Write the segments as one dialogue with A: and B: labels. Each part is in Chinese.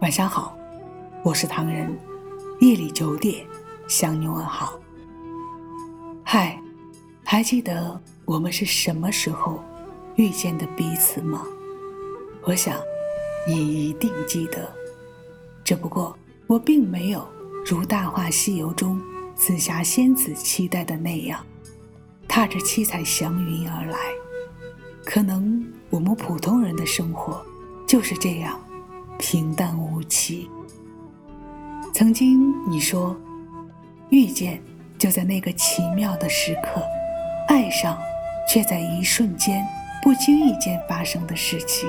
A: 晚上好，我是唐人。夜里九点向你问好。嗨，还记得我们是什么时候遇见的彼此吗？我想你一定记得。只不过我并没有如《大话西游》中紫霞仙子期待的那样，踏着七彩祥云而来。可能我们普通人的生活就是这样平淡无奇。曾经你说，遇见就在那个奇妙的时刻，爱上却在一瞬间不经意间发生的事情，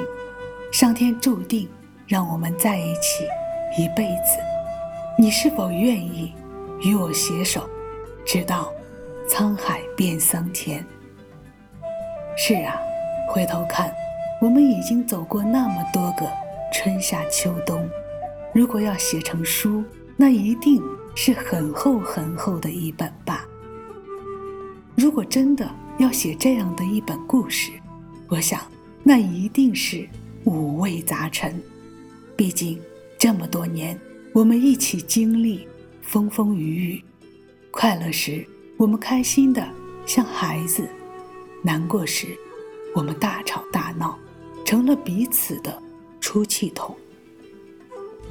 A: 上天注定让我们在一起一辈子。你是否愿意与我携手，直到沧海变桑田？是啊。回头看，我们已经走过那么多个春夏秋冬。如果要写成书，那一定是很厚很厚的一本吧。如果真的要写这样的一本故事，我想那一定是五味杂陈。毕竟这么多年，我们一起经历风风雨雨，快乐时我们开心的像孩子，难过时。我们大吵大闹，成了彼此的出气筒。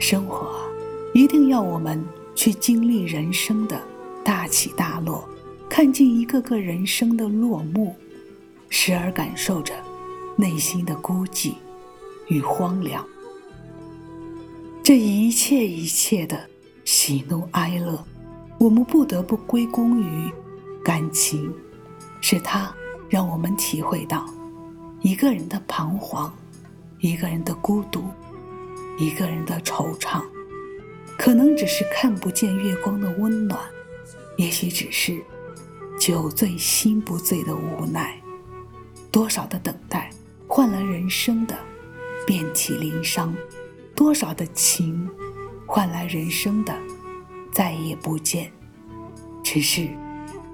A: 生活一定要我们去经历人生的大起大落，看尽一个个人生的落幕，时而感受着内心的孤寂与荒凉。这一切一切的喜怒哀乐，我们不得不归功于感情，是它让我们体会到。一个人的彷徨，一个人的孤独，一个人的惆怅，可能只是看不见月光的温暖，也许只是酒醉心不醉的无奈。多少的等待，换来人生的遍体鳞伤；多少的情，换来人生的再也不见。只是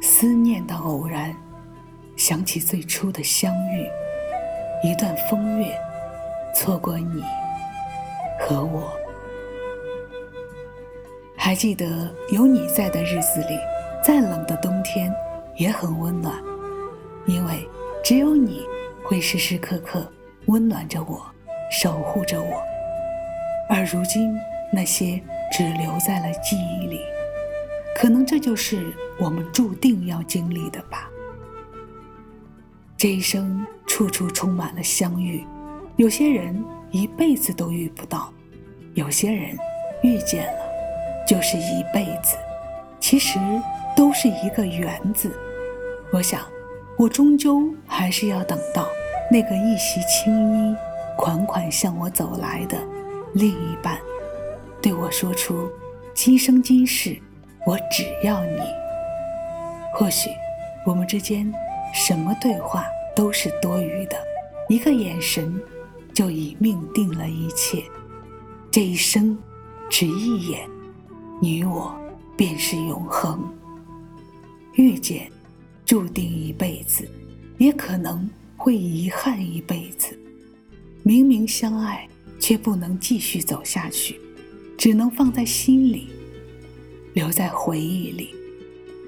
A: 思念的偶然，想起最初的相遇。一段风月，错过你和我。还记得有你在的日子里，再冷的冬天也很温暖，因为只有你会时时刻刻温暖着我，守护着我。而如今，那些只留在了记忆里，可能这就是我们注定要经历的吧。这一生。处处充满了相遇，有些人一辈子都遇不到，有些人遇见了就是一辈子，其实都是一个缘字。我想，我终究还是要等到那个一袭青衣、款款向我走来的另一半，对我说出“今生今世，我只要你”。或许，我们之间什么对话？都是多余的，一个眼神就已命定了一切。这一生，只一眼，你我便是永恒。遇见，注定一辈子，也可能会遗憾一辈子。明明相爱，却不能继续走下去，只能放在心里，留在回忆里。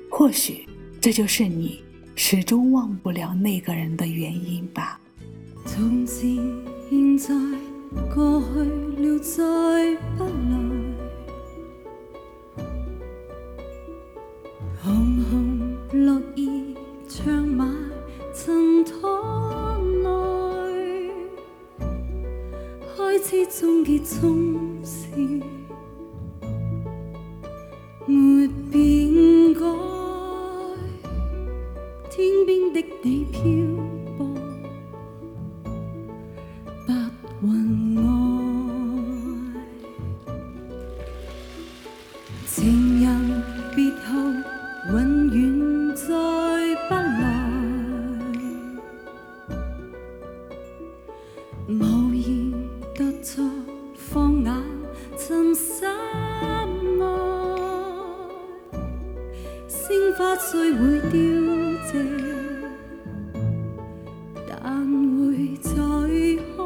A: 或许，这就是你。始终忘不了那个人的原因吧。
B: 从前、现在、过去了，再不来。红红落叶长埋尘土内，开始终结终是没变改。天边的你飘不需会凋谢但会再开。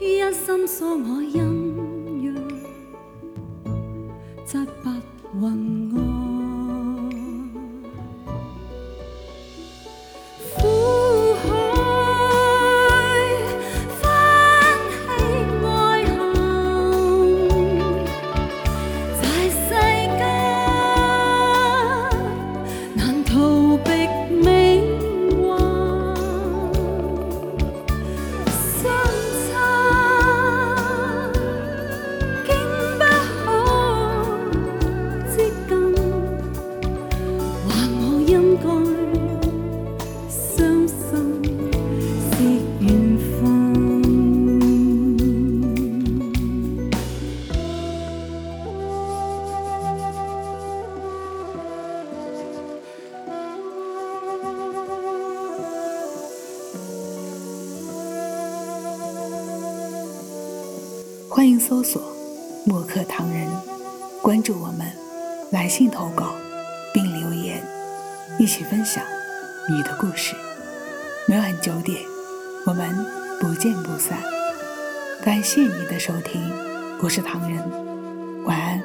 B: 一生所我恩怨再不问我
A: 欢迎搜索“墨客唐人”，关注我们，来信投稿并留言，一起分享你的故事。每晚九点，我们不见不散。感谢你的收听，我是唐人，晚安。